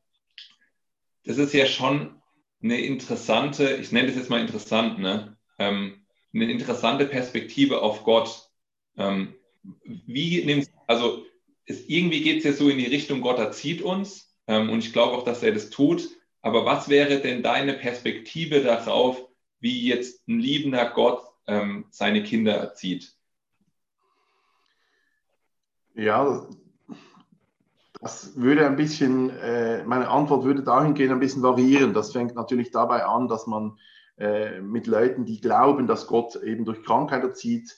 das ist ja schon eine interessante, ich nenne das jetzt mal interessant, ne? Ähm, eine interessante Perspektive auf Gott. Ähm, wie nimmst, also ist, irgendwie geht es ja so in die Richtung, Gott erzieht uns, ähm, und ich glaube auch, dass er das tut. Aber was wäre denn deine Perspektive darauf, wie jetzt ein liebender Gott ähm, seine Kinder erzieht? Ja, das würde ein bisschen, äh, meine Antwort würde dahingehend ein bisschen variieren. Das fängt natürlich dabei an, dass man äh, mit Leuten, die glauben, dass Gott eben durch Krankheit erzieht,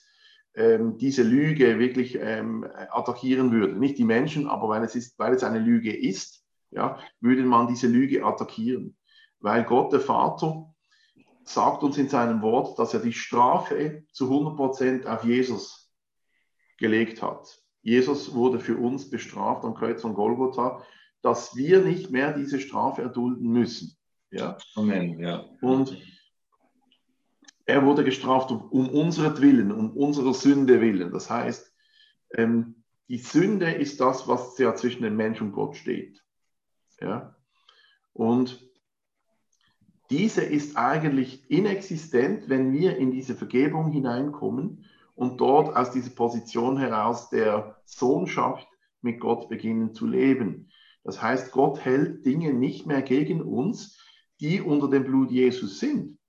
ähm, diese Lüge wirklich ähm, attackieren würde. Nicht die Menschen, aber weil es, ist, weil es eine Lüge ist, ja, würde man diese Lüge attackieren. Weil Gott, der Vater, sagt uns in seinem Wort, dass er die Strafe zu 100 Prozent auf Jesus gelegt hat. Jesus wurde für uns bestraft am Kreuz von Golgotha, dass wir nicht mehr diese Strafe erdulden müssen. Ja? Amen, ja. Und er wurde gestraft um, um unseretwillen, um unserer Sünde willen. Das heißt, ähm, die Sünde ist das, was ja zwischen dem Mensch und Gott steht. Ja? Und diese ist eigentlich inexistent, wenn wir in diese Vergebung hineinkommen und dort aus dieser Position heraus der Sohnschaft mit Gott beginnen zu leben. Das heißt, Gott hält Dinge nicht mehr gegen uns, die unter dem Blut Jesus sind.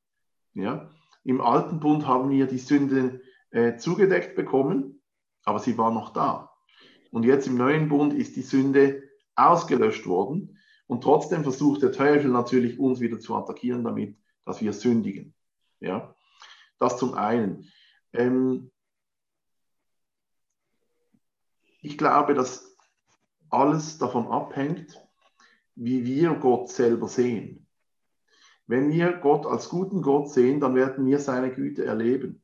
Ja? Im alten Bund haben wir die Sünden äh, zugedeckt bekommen, aber sie war noch da. Und jetzt im neuen Bund ist die Sünde ausgelöscht worden. Und trotzdem versucht der Teufel natürlich, uns wieder zu attackieren damit, dass wir sündigen. Ja? Das zum einen. Ähm ich glaube, dass alles davon abhängt, wie wir Gott selber sehen. Wenn wir Gott als guten Gott sehen, dann werden wir seine Güte erleben.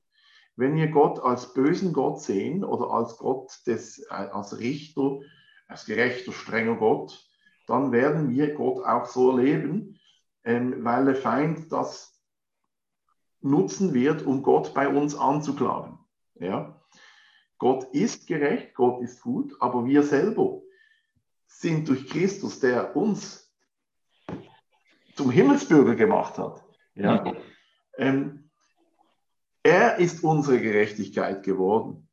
Wenn wir Gott als bösen Gott sehen oder als Gott des, äh, als Richter, als gerechter, strenger Gott, dann werden wir Gott auch so erleben, ähm, weil der Feind das nutzen wird, um Gott bei uns anzuklagen. Ja? Gott ist gerecht, Gott ist gut, aber wir selber sind durch Christus, der uns zum Himmelsbürger gemacht hat. Ja? Ähm, er ist unsere Gerechtigkeit geworden.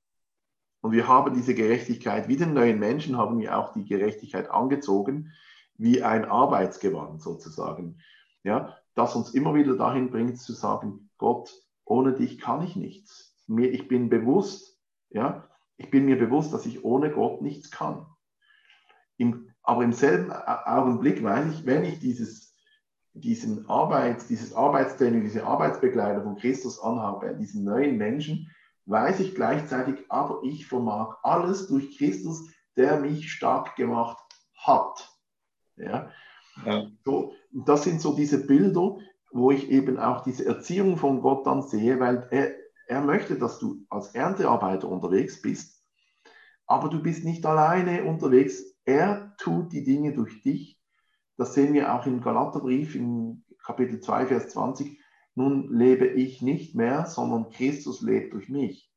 Und wir haben diese Gerechtigkeit, wie den neuen Menschen haben wir auch die Gerechtigkeit angezogen, wie ein Arbeitsgewand sozusagen. Ja, das uns immer wieder dahin bringt zu sagen, Gott, ohne dich kann ich nichts. Mir, ich bin bewusst, ja, ich bin mir bewusst, dass ich ohne Gott nichts kann. Im, aber im selben Augenblick weiß ich, wenn ich dieses, diesen Arbeits, dieses Arbeitstraining, diese Arbeitsbegleiter von Christus anhabe, diesen neuen Menschen, weiß ich gleichzeitig, aber ich vermag alles durch Christus, der mich stark gemacht hat. Ja? ja. So, das sind so diese Bilder, wo ich eben auch diese Erziehung von Gott dann sehe, weil er, er möchte, dass du als Erntearbeiter unterwegs bist, aber du bist nicht alleine unterwegs. Er tut die Dinge durch dich. Das sehen wir auch im Galaterbrief in Kapitel 2, Vers 20. Nun lebe ich nicht mehr, sondern Christus lebt durch mich.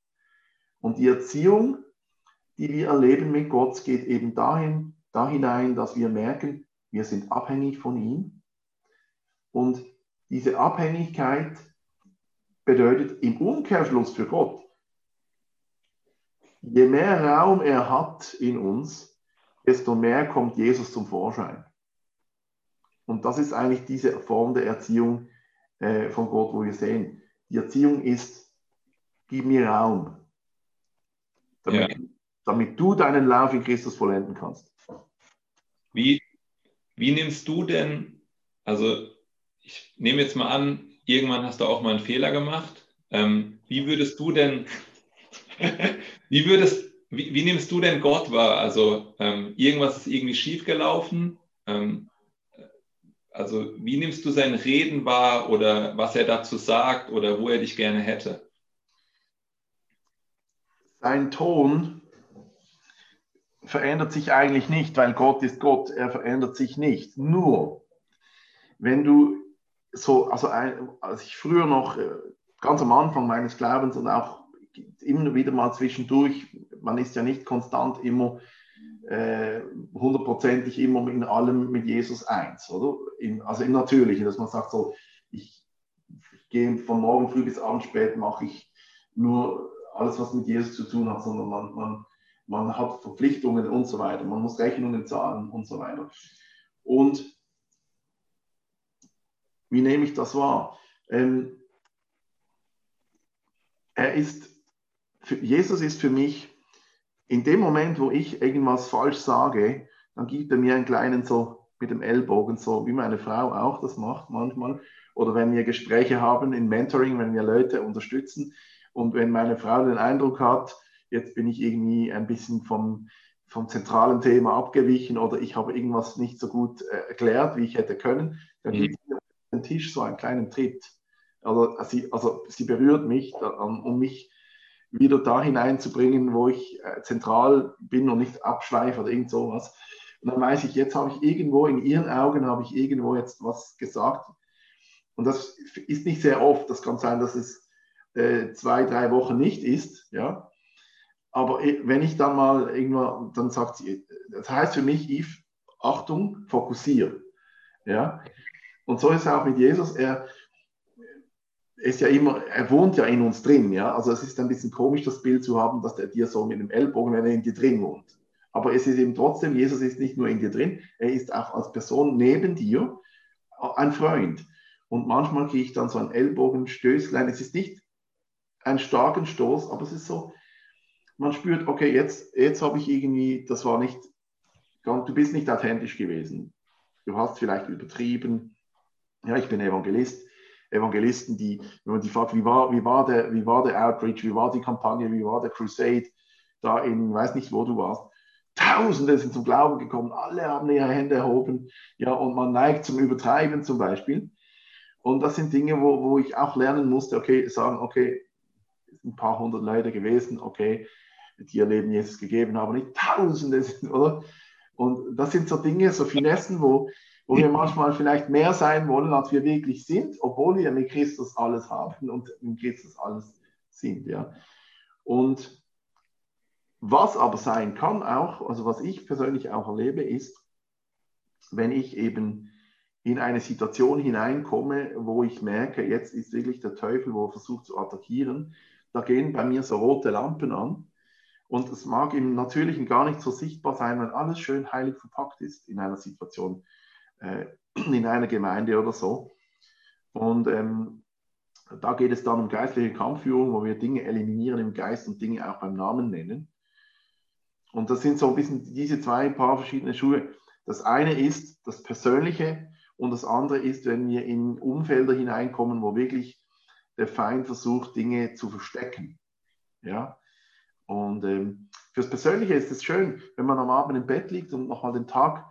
Und die Erziehung, die wir erleben mit Gott, geht eben dahin, da dass wir merken, wir sind abhängig von ihm. Und diese Abhängigkeit bedeutet im Umkehrschluss für Gott, je mehr Raum er hat in uns, desto mehr kommt Jesus zum Vorschein. Und das ist eigentlich diese Form der Erziehung äh, von Gott, wo wir sehen. Die Erziehung ist, gib mir Raum, damit, ja. damit du deinen Lauf in Christus vollenden kannst. Wie, wie nimmst du denn, also ich nehme jetzt mal an, irgendwann hast du auch mal einen Fehler gemacht. Ähm, wie würdest du denn, wie würdest, wie, wie, nimmst du denn Gott wahr? Also ähm, irgendwas ist irgendwie schiefgelaufen. Ähm, also wie nimmst du sein Reden wahr oder was er dazu sagt oder wo er dich gerne hätte? Sein Ton verändert sich eigentlich nicht, weil Gott ist Gott, er verändert sich nicht. Nur, wenn du so, also als ich früher noch äh, ganz am Anfang meines Glaubens und auch immer wieder mal zwischendurch, man ist ja nicht konstant immer äh, hundertprozentig äh, immer in allem mit Jesus eins, oder? In, also im Natürlichen, dass man sagt so, ich, ich gehe von morgen früh bis abends spät, mache ich nur alles, was mit Jesus zu tun hat, sondern man, man, man hat Verpflichtungen und so weiter, man muss Rechnungen zahlen und so weiter. Und wie nehme ich das wahr? Ähm, er ist, Jesus ist für mich, in dem Moment, wo ich irgendwas falsch sage, dann gibt er mir einen kleinen so mit dem Ellbogen, so wie meine Frau auch das macht manchmal. Oder wenn wir Gespräche haben in Mentoring, wenn wir Leute unterstützen und wenn meine Frau den Eindruck hat, jetzt bin ich irgendwie ein bisschen vom, vom zentralen Thema abgewichen oder ich habe irgendwas nicht so gut äh, erklärt, wie ich hätte können, dann mhm. Den Tisch so einen kleinen Tritt. Also sie, also sie berührt mich, um mich wieder da hineinzubringen, wo ich äh, zentral bin und nicht abschweife oder irgend sowas. Und dann weiß ich, jetzt habe ich irgendwo in ihren Augen, habe ich irgendwo jetzt was gesagt. Und das ist nicht sehr oft. Das kann sein, dass es äh, zwei, drei Wochen nicht ist. Ja. Aber wenn ich dann mal irgendwann, dann sagt sie, das heißt für mich, Yves, Achtung, fokussiere. Ja. Und so ist es auch mit Jesus. Er ist ja immer, er wohnt ja in uns drin, ja. Also es ist ein bisschen komisch, das Bild zu haben, dass er dir so mit dem Ellbogen, wenn er in dir drin wohnt. Aber es ist eben trotzdem, Jesus ist nicht nur in dir drin, er ist auch als Person neben dir ein Freund. Und manchmal kriege ich dann so ein Ellbogenstößlein. Es ist nicht ein starken Stoß, aber es ist so, man spürt, okay, jetzt, jetzt habe ich irgendwie, das war nicht, du bist nicht authentisch gewesen. Du hast vielleicht übertrieben, ja, ich bin Evangelist. Evangelisten, die, wenn man die fragt, wie war, wie, war der, wie war der Outreach, wie war die Kampagne, wie war der Crusade, da in, weiß nicht, wo du warst. Tausende sind zum Glauben gekommen, alle haben ihre Hände erhoben, ja, und man neigt zum Übertreiben zum Beispiel. Und das sind Dinge, wo, wo ich auch lernen musste, okay, sagen, okay, ein paar hundert Leute gewesen, okay, die ihr Leben Jesus gegeben haben, nicht Tausende sind, oder? Und das sind so Dinge, so Finessen, wo, wo wir manchmal vielleicht mehr sein wollen, als wir wirklich sind, obwohl wir mit Christus alles haben und mit Christus alles sind. Ja. Und was aber sein kann auch, also was ich persönlich auch erlebe, ist, wenn ich eben in eine Situation hineinkomme, wo ich merke, jetzt ist wirklich der Teufel, wo er versucht zu attackieren, da gehen bei mir so rote Lampen an. Und es mag im Natürlichen gar nicht so sichtbar sein, wenn alles schön heilig verpackt ist in einer Situation, äh, in einer Gemeinde oder so. Und ähm, da geht es dann um geistliche Kampfführung, wo wir Dinge eliminieren im Geist und Dinge auch beim Namen nennen. Und das sind so ein bisschen diese zwei paar verschiedene Schuhe. Das eine ist das Persönliche und das andere ist, wenn wir in Umfelder hineinkommen, wo wirklich der Feind versucht, Dinge zu verstecken. Ja, und ähm, fürs Persönliche ist es schön, wenn man am Abend im Bett liegt und nochmal den Tag,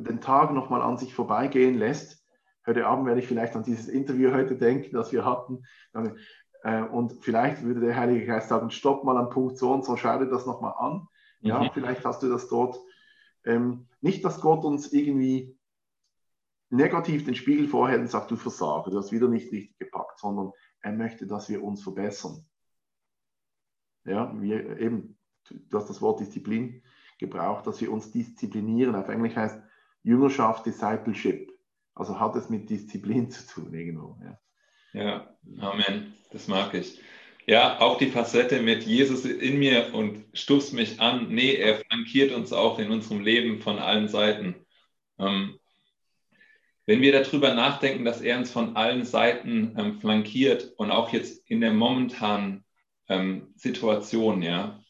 den Tag nochmal an sich vorbeigehen lässt. Heute Abend werde ich vielleicht an dieses Interview heute denken, das wir hatten. Äh, und vielleicht würde der Heilige Geist sagen, stopp mal am Punkt so und so, schau dir das nochmal an. Ja, mhm. vielleicht hast du das dort. Ähm, nicht, dass Gott uns irgendwie negativ den Spiegel vorhält und sagt, du versage, du hast wieder nicht richtig gepackt, sondern er möchte, dass wir uns verbessern. Ja, wir eben, du hast das Wort Disziplin gebraucht, dass wir uns disziplinieren. Auf Englisch heißt Jüngerschaft Discipleship. Also hat es mit Disziplin zu tun irgendwo. Ja. ja, Amen. Das mag ich. Ja, auch die Facette mit Jesus in mir und stupst mich an. Nee, er flankiert uns auch in unserem Leben von allen Seiten. Ähm, wenn wir darüber nachdenken, dass er uns von allen Seiten ähm, flankiert und auch jetzt in der momentanen ähm, Situation, ja.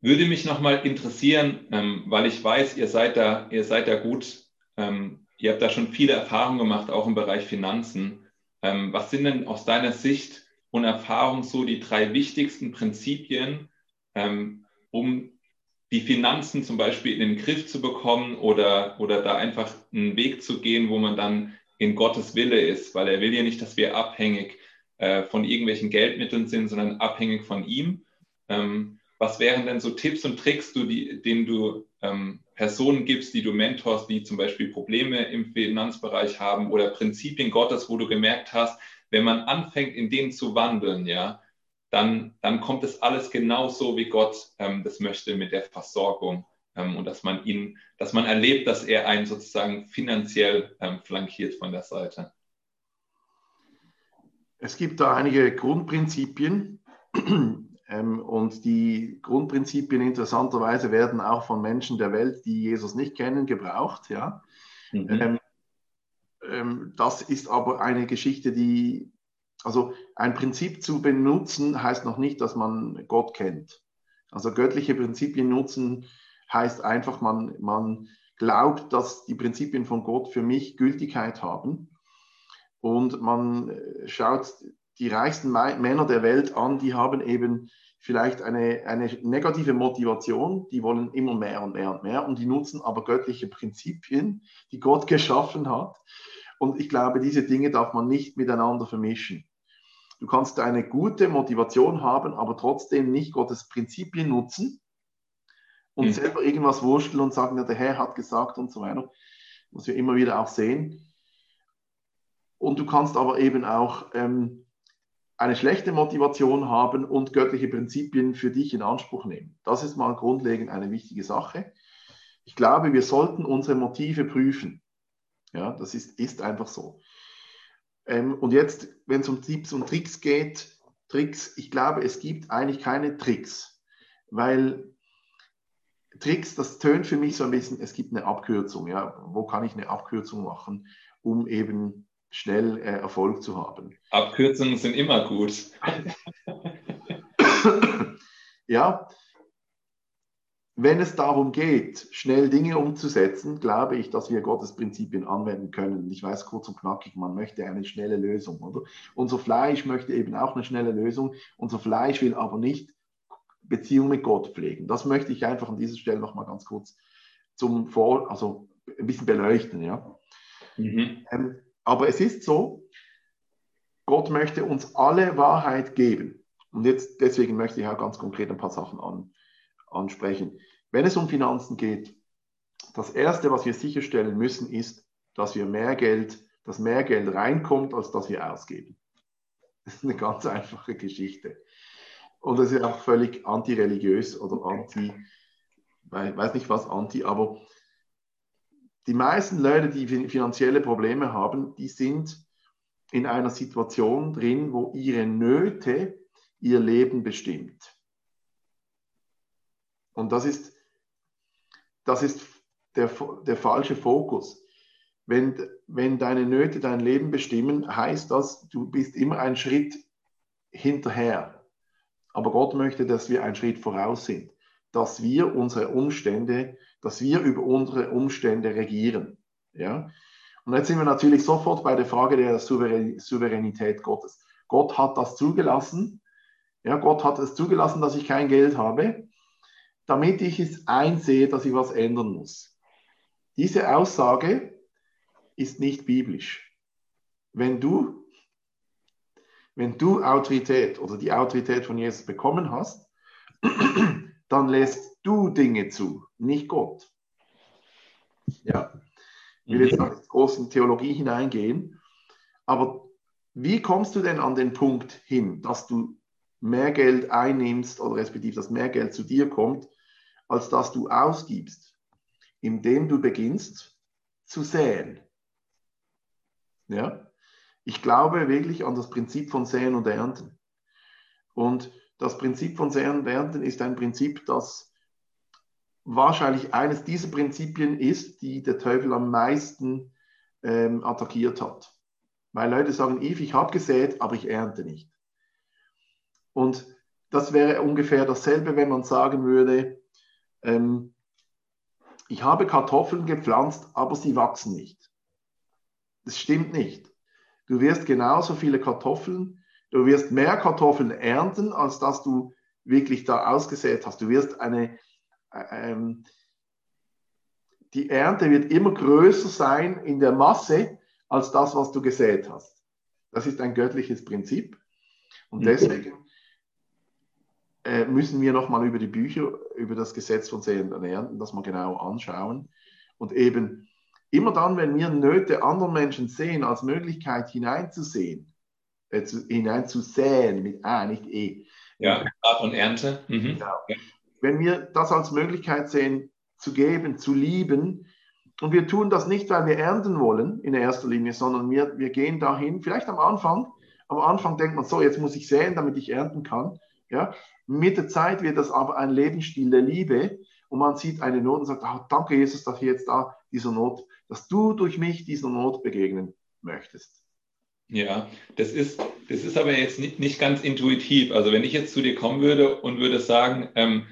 Würde mich nochmal interessieren, ähm, weil ich weiß, ihr seid da, ihr seid da gut, ähm, ihr habt da schon viele Erfahrungen gemacht, auch im Bereich Finanzen. Ähm, was sind denn aus deiner Sicht und Erfahrung so die drei wichtigsten Prinzipien, ähm, um die Finanzen zum Beispiel in den Griff zu bekommen oder, oder da einfach einen Weg zu gehen, wo man dann in Gottes Wille ist, weil er will ja nicht, dass wir abhängig äh, von irgendwelchen Geldmitteln sind, sondern abhängig von ihm. Ähm, was wären denn so Tipps und Tricks, du, die, denen du ähm, Personen gibst, die du mentorst, die zum Beispiel Probleme im Finanzbereich haben oder Prinzipien Gottes, wo du gemerkt hast, wenn man anfängt, in denen zu wandeln, ja, dann, dann kommt es alles genau so, wie Gott ähm, das möchte mit der Versorgung ähm, und dass man ihn, dass man erlebt, dass er einen sozusagen finanziell ähm, flankiert von der Seite. Es gibt da einige Grundprinzipien und die Grundprinzipien interessanterweise werden auch von Menschen der Welt, die Jesus nicht kennen, gebraucht. Ja? Mhm. Ähm, ähm, das ist aber eine Geschichte, die, also ein Prinzip zu benutzen, heißt noch nicht, dass man Gott kennt. Also göttliche Prinzipien nutzen heißt einfach, man, man glaubt, dass die Prinzipien von Gott für mich Gültigkeit haben und man äh, schaut die reichsten Männer der Welt an, die haben eben vielleicht eine, eine negative Motivation, die wollen immer mehr und mehr und mehr und die nutzen aber göttliche Prinzipien, die Gott geschaffen hat. Und ich glaube, diese Dinge darf man nicht miteinander vermischen. Du kannst eine gute Motivation haben, aber trotzdem nicht Gottes Prinzipien nutzen und mhm. selber irgendwas wursteln und sagen, ja, der Herr hat gesagt und so weiter, was wir immer wieder auch sehen. Und du kannst aber eben auch ähm, eine schlechte Motivation haben und göttliche Prinzipien für dich in Anspruch nehmen. Das ist mal grundlegend eine wichtige Sache. Ich glaube, wir sollten unsere Motive prüfen. Ja, das ist, ist einfach so. Ähm, und jetzt, wenn es um Tipps und Tricks geht, Tricks, ich glaube, es gibt eigentlich keine Tricks, weil Tricks, das tönt für mich so ein bisschen, es gibt eine Abkürzung. Ja, wo kann ich eine Abkürzung machen, um eben schnell äh, Erfolg zu haben. Abkürzungen sind immer gut. ja, wenn es darum geht, schnell Dinge umzusetzen, glaube ich, dass wir Gottes Prinzipien anwenden können. Ich weiß kurz und knackig, man möchte eine schnelle Lösung, oder? Unser Fleisch möchte eben auch eine schnelle Lösung. Unser Fleisch will aber nicht Beziehung mit Gott pflegen. Das möchte ich einfach an dieser Stelle noch mal ganz kurz zum Vor, also ein bisschen beleuchten, ja. Mhm. Ähm, aber es ist so, Gott möchte uns alle Wahrheit geben. Und jetzt deswegen möchte ich auch ganz konkret ein paar Sachen an, ansprechen. wenn es um Finanzen geht, das Erste, was wir sicherstellen müssen, ist, dass wir mehr Geld, dass mehr Geld reinkommt, als dass wir ausgeben. Das ist eine ganz einfache Geschichte. Und das ist auch völlig antireligiös oder anti, weiß nicht was anti, aber die meisten Leute, die finanzielle Probleme haben, die sind in einer Situation drin, wo ihre Nöte ihr Leben bestimmt. Und das ist, das ist der, der falsche Fokus. Wenn, wenn deine Nöte dein Leben bestimmen, heißt das, du bist immer einen Schritt hinterher. Aber Gott möchte, dass wir einen Schritt voraus sind, dass wir unsere Umstände, dass wir über unsere Umstände regieren. Ja? Und jetzt sind wir natürlich sofort bei der Frage der Souveränität Gottes. Gott hat das zugelassen. Ja, Gott hat es zugelassen, dass ich kein Geld habe, damit ich es einsehe, dass ich was ändern muss. Diese Aussage ist nicht biblisch. Wenn du, wenn du Autorität oder die Autorität von Jesus bekommen hast, dann lässt du Dinge zu, nicht Gott. Ja. Ich will jetzt mhm. nicht in großen Theologie hineingehen, aber wie kommst du denn an den Punkt hin, dass du mehr Geld einnimmst oder respektive dass mehr Geld zu dir kommt, als dass du ausgibst? indem du beginnst zu säen. Ja? Ich glaube wirklich an das Prinzip von Säen und Ernten. Und das Prinzip von Säen und Ernten ist ein Prinzip, das wahrscheinlich eines dieser Prinzipien ist, die der Teufel am meisten ähm, attackiert hat. Weil Leute sagen, Eve, ich habe gesät, aber ich ernte nicht. Und das wäre ungefähr dasselbe, wenn man sagen würde, ähm, ich habe Kartoffeln gepflanzt, aber sie wachsen nicht. Das stimmt nicht. Du wirst genauso viele Kartoffeln, du wirst mehr Kartoffeln ernten, als dass du wirklich da ausgesät hast. Du wirst eine, ähm, die Ernte wird immer größer sein in der Masse als das, was du gesät hast. Das ist ein göttliches Prinzip. Und mhm. deswegen äh, müssen wir nochmal über die Bücher, über das Gesetz von Sehen und Ernten, das mal genau anschauen. Und eben immer dann, wenn wir Nöte anderer Menschen sehen, als Möglichkeit hineinzusehen, äh, zu, hineinzusäen mit A, nicht E. Ja, Art und Ernte. Mhm. Ja. Wenn wir das als Möglichkeit sehen, zu geben, zu lieben, und wir tun das nicht, weil wir ernten wollen in erster Linie, sondern wir, wir gehen dahin, vielleicht am Anfang, am Anfang denkt man so, jetzt muss ich säen, damit ich ernten kann. Ja? Mit der Zeit wird das aber ein Lebensstil der Liebe und man sieht eine Not und sagt, oh, danke Jesus, dass ich jetzt da dieser Not, dass du durch mich dieser Not begegnen möchtest. Ja, das ist, das ist aber jetzt nicht, nicht ganz intuitiv. Also wenn ich jetzt zu dir kommen würde und würde sagen, ähm,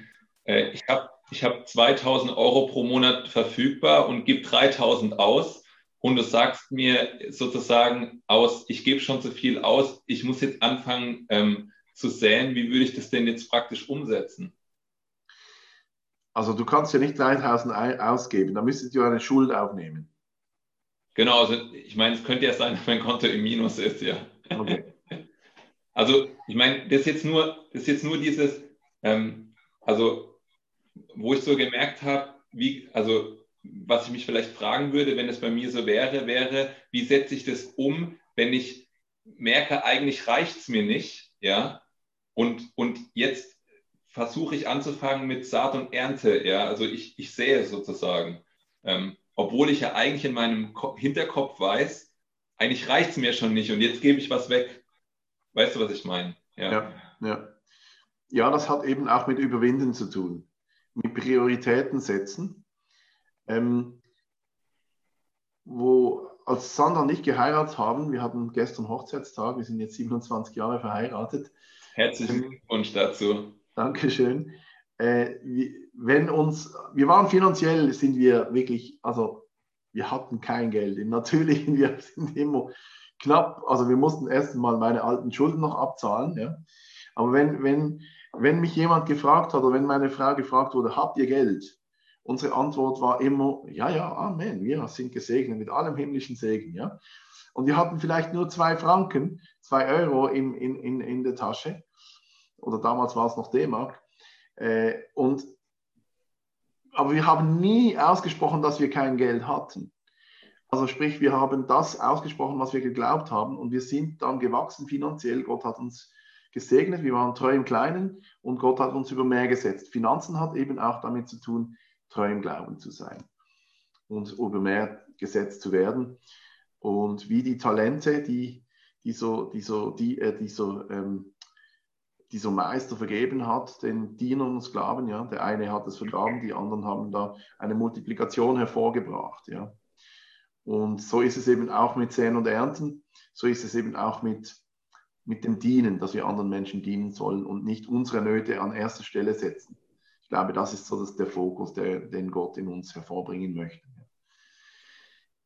äh, ich habe ich hab 2000 Euro pro Monat verfügbar und gebe 3000 aus und du sagst mir sozusagen aus, ich gebe schon zu viel aus, ich muss jetzt anfangen, ähm, zu säen, wie würde ich das denn jetzt praktisch umsetzen? Also du kannst ja nicht 3000 ausgeben, da müsstet ihr eine Schuld aufnehmen. Genau, also ich meine, es könnte ja sein, dass mein Konto im Minus ist, ja. Okay. Also ich meine, das ist jetzt nur, das ist jetzt nur dieses, ähm, also wo ich so gemerkt habe, wie, also was ich mich vielleicht fragen würde, wenn es bei mir so wäre, wäre, wie setze ich das um, wenn ich merke, eigentlich reicht es mir nicht, ja, und, und jetzt versuche ich anzufangen mit Saat und Ernte. Ja? Also ich, ich sehe es sozusagen. Ähm, obwohl ich ja eigentlich in meinem Hinterkopf weiß, eigentlich reicht es mir schon nicht und jetzt gebe ich was weg. Weißt du, was ich meine? Ja. ja, ja. Ja, das hat eben auch mit Überwinden zu tun, mit Prioritäten setzen. Ähm, wo als Sandra und ich geheiratet haben, wir hatten gestern Hochzeitstag, wir sind jetzt 27 Jahre verheiratet, Herzlichen Glückwunsch dazu. Dankeschön. Äh, wenn uns, wir waren finanziell, sind wir wirklich, also wir hatten kein Geld. Natürlich, wir sind immer knapp, also wir mussten erst mal meine alten Schulden noch abzahlen. Ja. Aber wenn, wenn, wenn mich jemand gefragt hat oder wenn meine Frau gefragt wurde, habt ihr Geld? Unsere Antwort war immer, ja, ja, Amen, wir sind gesegnet mit allem himmlischen Segen. Ja. Und wir hatten vielleicht nur zwei Franken, zwei Euro in, in, in, in der Tasche oder damals war es noch D-Mark. Äh, und aber wir haben nie ausgesprochen, dass wir kein Geld hatten. Also sprich, wir haben das ausgesprochen, was wir geglaubt haben und wir sind dann gewachsen finanziell. Gott hat uns gesegnet, wir waren treu im Kleinen und Gott hat uns über mehr gesetzt. Finanzen hat eben auch damit zu tun, treu im Glauben zu sein und über mehr gesetzt zu werden. Und wie die Talente, die, die, so, die, äh, die, ähm, die Meister vergeben hat, den Dienern und Sklaven, ja, der eine hat es vergraben, die anderen haben da eine Multiplikation hervorgebracht, ja. Und so ist es eben auch mit Säen und Ernten, so ist es eben auch mit, mit dem Dienen, dass wir anderen Menschen dienen sollen und nicht unsere Nöte an erster Stelle setzen. Ich glaube, das ist so das, der Fokus, der, den Gott in uns hervorbringen möchte.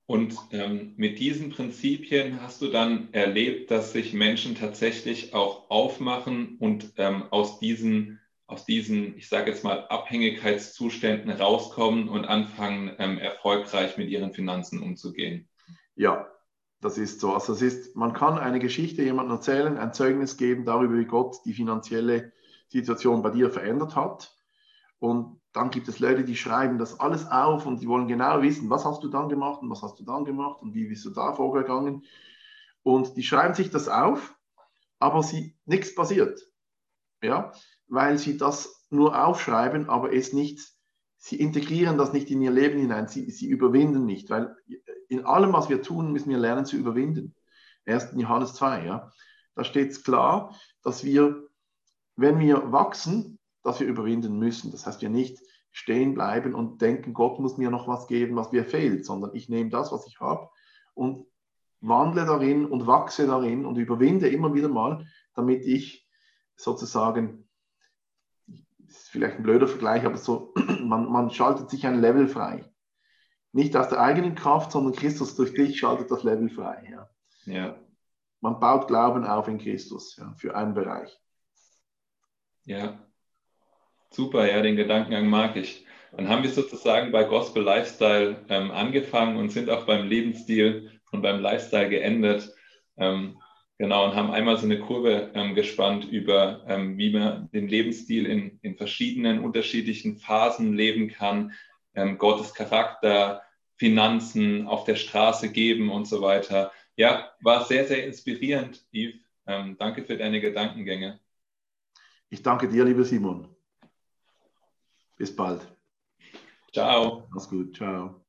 Und ähm, mit diesen Prinzipien hast du dann erlebt, dass sich Menschen tatsächlich auch aufmachen und ähm, aus diesen, aus diesen, ich sage jetzt mal, Abhängigkeitszuständen rauskommen und anfangen, ähm, erfolgreich mit ihren Finanzen umzugehen. Ja, das ist so. Also es ist, man kann eine Geschichte jemandem erzählen, ein Zeugnis geben darüber, wie Gott die finanzielle Situation bei dir verändert hat. Und dann gibt es Leute, die schreiben das alles auf und die wollen genau wissen, was hast du dann gemacht und was hast du dann gemacht und wie bist du da vorgegangen. Und die schreiben sich das auf, aber sie, nichts passiert. Ja, weil sie das nur aufschreiben, aber es nicht, sie integrieren das nicht in ihr Leben hinein, sie, sie überwinden nicht, weil in allem, was wir tun, müssen wir lernen zu überwinden. 1. Johannes 2, ja, da steht es klar, dass wir, wenn wir wachsen, dass wir überwinden müssen. Das heißt, wir nicht stehen bleiben und denken, Gott muss mir noch was geben, was mir fehlt, sondern ich nehme das, was ich habe und wandle darin und wachse darin und überwinde immer wieder mal, damit ich sozusagen, das ist vielleicht ein blöder Vergleich, aber so, man, man schaltet sich ein Level frei. Nicht aus der eigenen Kraft, sondern Christus durch dich schaltet das Level frei. Ja. ja. Man baut Glauben auf in Christus ja, für einen Bereich. Ja, Super, ja, den Gedankengang mag ich. Dann haben wir sozusagen bei Gospel Lifestyle ähm, angefangen und sind auch beim Lebensstil und beim Lifestyle geendet. Ähm, genau, und haben einmal so eine Kurve ähm, gespannt über, ähm, wie man den Lebensstil in, in verschiedenen unterschiedlichen Phasen leben kann, ähm, Gottes Charakter, Finanzen auf der Straße geben und so weiter. Ja, war sehr, sehr inspirierend, Yves. Ähm, danke für deine Gedankengänge. Ich danke dir, lieber Simon. Bis bald. Ciao. Mach's gut. Ciao.